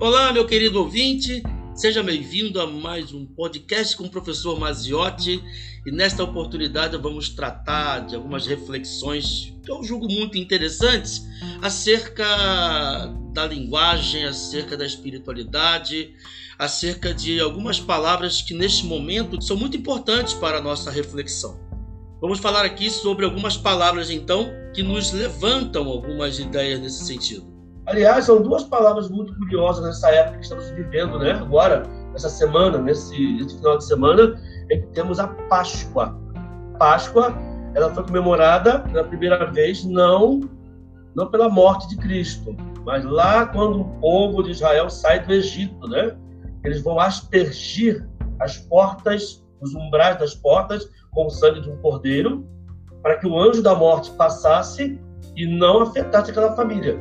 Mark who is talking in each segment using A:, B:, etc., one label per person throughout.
A: Olá, meu querido ouvinte, seja bem-vindo a mais um podcast com o professor Maziotti. E nesta oportunidade vamos tratar de algumas reflexões que eu julgo muito interessantes acerca da linguagem, acerca da espiritualidade, acerca de algumas palavras que neste momento são muito importantes para a nossa reflexão. Vamos falar aqui sobre algumas palavras então que nos levantam algumas ideias nesse sentido.
B: Aliás, são duas palavras muito curiosas nessa época que estamos vivendo, né? Agora, nessa semana, nesse, nesse final de semana, é que temos a Páscoa. Páscoa, ela foi comemorada pela primeira vez não não pela morte de Cristo, mas lá quando o povo de Israel sai do Egito, né? Eles vão aspergir as portas, os umbrais das portas com o sangue de um cordeiro, para que o anjo da morte passasse e não afetasse aquela família.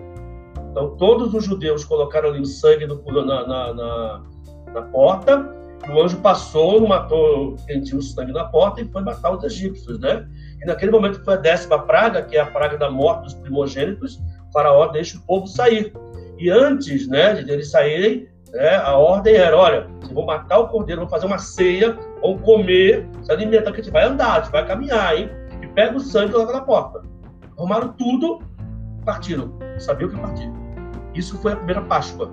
B: Então, todos os judeus colocaram ali o sangue na, na, na, na porta, o anjo passou, matou tinha o sangue na porta e foi matar os egípcios, né? E naquele momento foi a décima praga, que é a praga da morte dos primogênitos, o faraó deixa o povo sair. E antes, né, de eles saírem, né, a ordem era, olha, vocês vão matar o cordeiro, vão fazer uma ceia, vão comer, se alimentar, que a gente vai andar, a gente vai caminhar, hein? E pega o sangue e coloca na porta. Arrumaram tudo, partiram. Sabiam que partiram. Isso foi a primeira Páscoa.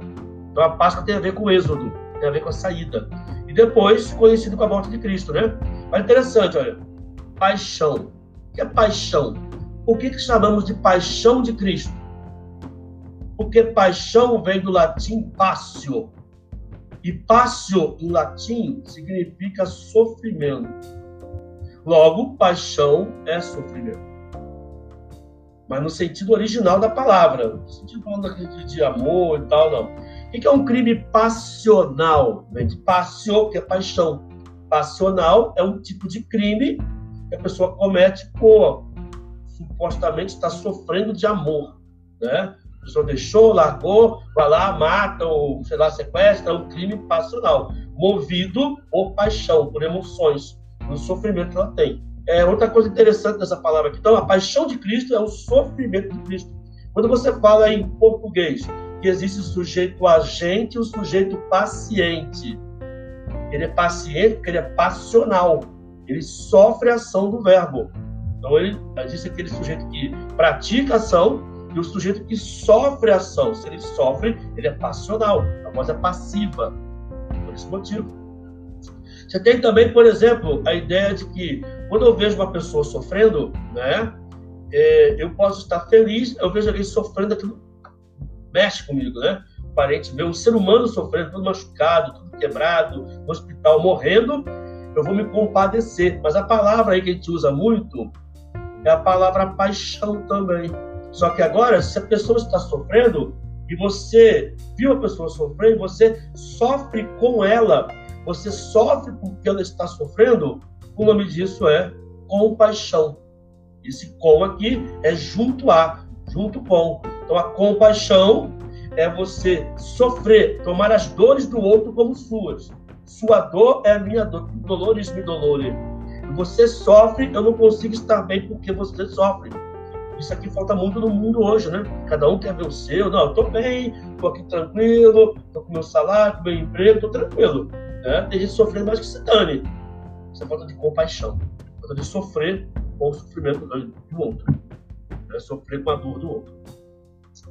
B: Então a Páscoa tem a ver com o êxodo, tem a ver com a saída. E depois conhecido com a morte de Cristo, né? Mas interessante, olha. Paixão. O que é paixão? Por que, que chamamos de paixão de Cristo? Porque paixão vem do latim passio. E passio em latim significa sofrimento. Logo, paixão é sofrimento mas no sentido original da palavra, no sentido de, de amor e tal, não. O que é um crime passional? Vem de passio, que é paixão. Passional é um tipo de crime que a pessoa comete por supostamente está sofrendo de amor, né? A pessoa deixou, largou, vai lá, mata ou, sei lá, sequestra, é um crime passional, movido por paixão, por emoções, no sofrimento que ela tem. É, outra coisa interessante dessa palavra aqui, então, a paixão de Cristo é o sofrimento de Cristo. Quando você fala em português que existe o sujeito agente e o sujeito paciente, ele é paciente porque ele é passional, ele sofre a ação do verbo. Então, ele existe aquele sujeito que pratica a ação e o sujeito que sofre a ação. Se ele sofre, ele é passional, a voz é passiva. Por esse motivo. Você tem também, por exemplo, a ideia de que quando eu vejo uma pessoa sofrendo, né, é, eu posso estar feliz, eu vejo alguém sofrendo, aquilo mexe comigo, né? O parente meu, um ser humano sofrendo, tudo machucado, tudo quebrado, no hospital morrendo, eu vou me compadecer. Mas a palavra aí que a gente usa muito é a palavra paixão também. Só que agora, se a pessoa está sofrendo e você viu a pessoa sofrendo, você sofre com ela você sofre porque ela está sofrendo, o nome disso é compaixão. Esse com aqui é junto a, junto com. Então a compaixão é você sofrer, tomar as dores do outro como suas. Sua dor é a minha dor. Dolores me dolore. Você sofre, eu não consigo estar bem porque você sofre. Isso aqui falta muito no mundo hoje, né? Cada um quer ver o seu. Não, eu tô bem, tô aqui tranquilo, tô com meu salário, meu emprego, tô tranquilo. Né? Tem gente sofrendo mais que se dane. Isso é falta de compaixão. Falta de sofrer com o sofrimento do outro. Né? Sofrer com a dor do outro.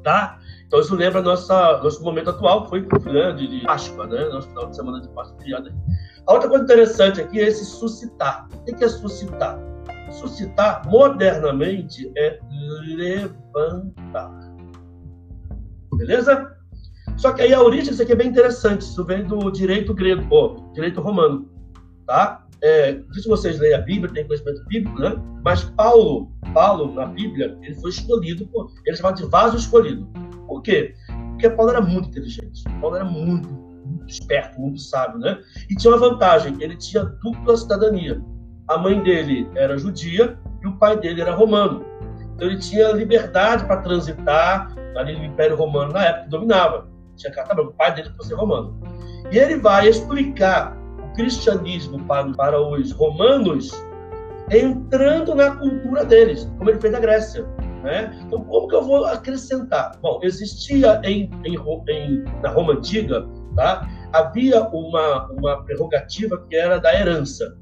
B: Tá? Então isso lembra nossa, nosso momento atual, foi né, de, de Páscoa, né? Nosso final de semana de Páscoa. A outra coisa interessante aqui é esse suscitar. O que é suscitar? Suscitar, modernamente, é levantar. Beleza? Só que aí a origem disso aqui é bem interessante. Isso vem do direito grego, ou direito romano, tá? É, vocês leem a Bíblia, tem conhecimento bíblico, né? Mas Paulo, Paulo na Bíblia, ele foi escolhido, por, ele é chamado de vaso escolhido. Por quê? Porque Paulo era muito inteligente. Paulo era muito, muito esperto, muito sábio, né? E tinha uma vantagem, ele tinha dupla cidadania. A mãe dele era judia e o pai dele era romano. Então ele tinha liberdade para transitar ali no Império Romano na época que dominava tinha carta branca, o pai dele foi ser romano. E ele vai explicar cristianismo para, para os romanos entrando na cultura deles, como ele fez na Grécia. Né? Então, como que eu vou acrescentar? Bom, existia em, em, em, na Roma Antiga, tá? havia uma, uma prerrogativa que era da herança.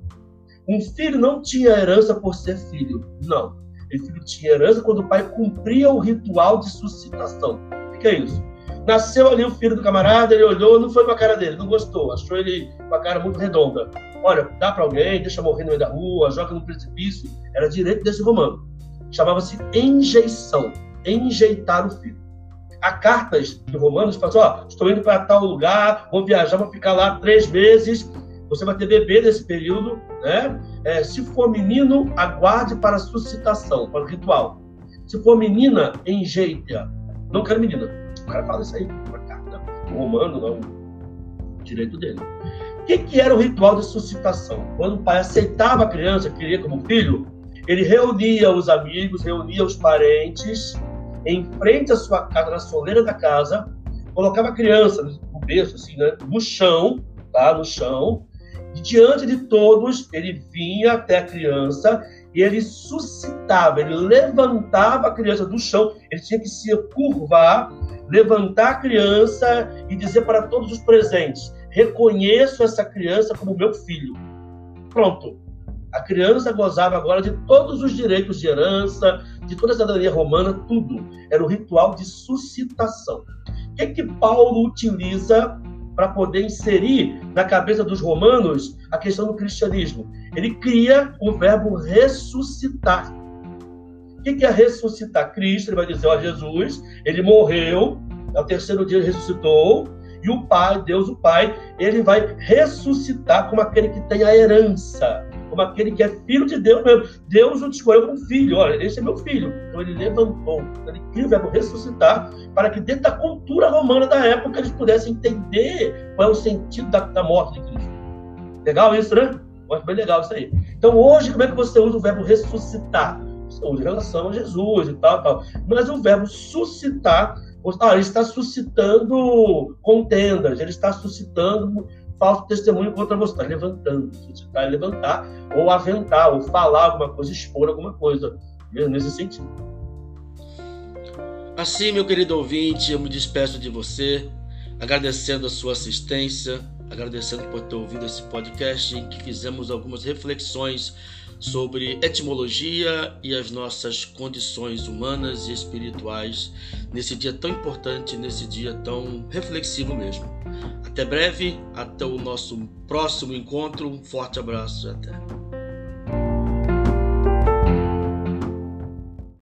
B: Um filho não tinha herança por ser filho, não. O filho tinha herança quando o pai cumpria o ritual de suscitação. O que é isso? Nasceu ali o filho do camarada, ele olhou, não foi com a cara dele, não gostou, achou ele com a cara muito redonda. Olha, dá para alguém, deixa morrer no meio da rua, joga no precipício. Era direito desse romano. Chamava-se enjeição, enjeitar o filho. Há cartas de romanos que falam assim, ó, estou indo para tal lugar, vou viajar, vou ficar lá três meses, você vai ter bebê nesse período, né? É, se for menino, aguarde para a suscitação, para o ritual. Se for menina, enjeite-a. Não quero menina. Cara fala isso aí, uma carta. O romano, não, o direito dele. O que, que era o ritual de suscitação? Quando o pai aceitava a criança, queria como filho, ele reunia os amigos, reunia os parentes em frente à sua casa, na soleira da casa, colocava a criança no berço, assim, né, no chão, tá, no chão, e diante de todos ele vinha até a criança e ele suscitava, ele levantava a criança do chão, ele tinha que se curvar, levantar a criança e dizer para todos os presentes: reconheço essa criança como meu filho. Pronto. A criança gozava agora de todos os direitos de herança, de toda a cidadania romana, tudo. Era o ritual de suscitação. O que, é que Paulo utiliza para poder inserir na cabeça dos romanos a questão do cristianismo? Ele cria o verbo ressuscitar. O que é ressuscitar? Cristo, ele vai dizer, ó, Jesus, ele morreu, ao terceiro dia ele ressuscitou, e o Pai, Deus o Pai, ele vai ressuscitar como aquele que tem a herança, como aquele que é filho de Deus mesmo. Deus o escolheu como filho. Olha, esse é meu filho. Então ele levantou, ele cria o verbo ressuscitar, para que dentro da cultura romana da época eles pudessem entender qual é o sentido da, da morte de Cristo. Legal isso, né? Acho bem legal isso aí. Então hoje, como é que você usa o verbo ressuscitar? Usa em relação a Jesus e tal, tal. Mas o verbo suscitar ah, ele está suscitando contendas, ele está suscitando falso testemunho contra você, está levantando, suscitar e levantar, ou aventar, ou falar alguma coisa, expor alguma coisa, nesse sentido.
A: Assim, meu querido ouvinte, eu me despeço de você, agradecendo a sua assistência, agradecendo por ter ouvido esse podcast em que fizemos algumas reflexões sobre etimologia e as nossas condições humanas e espirituais nesse dia tão importante, nesse dia tão reflexivo mesmo. Até breve, até o nosso próximo encontro. Um forte abraço e até.